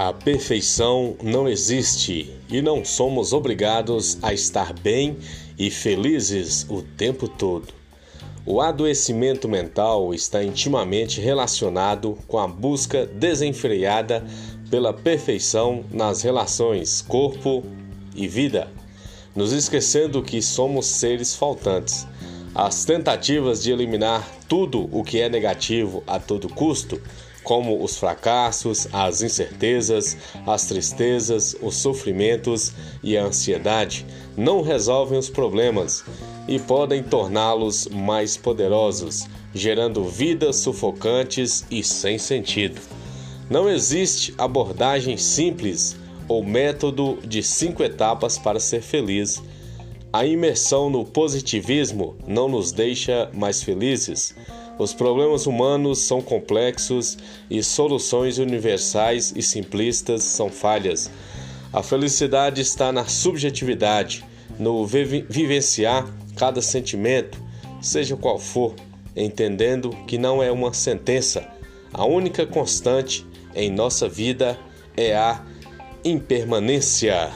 A perfeição não existe e não somos obrigados a estar bem e felizes o tempo todo. O adoecimento mental está intimamente relacionado com a busca desenfreada pela perfeição nas relações corpo e vida, nos esquecendo que somos seres faltantes. As tentativas de eliminar tudo o que é negativo a todo custo como os fracassos, as incertezas, as tristezas, os sofrimentos e a ansiedade, não resolvem os problemas e podem torná-los mais poderosos, gerando vidas sufocantes e sem sentido. Não existe abordagem simples ou método de cinco etapas para ser feliz. A imersão no positivismo não nos deixa mais felizes os problemas humanos são complexos e soluções universais e simplistas são falhas. A felicidade está na subjetividade, no vivenciar cada sentimento, seja qual for, entendendo que não é uma sentença. A única constante em nossa vida é a impermanência.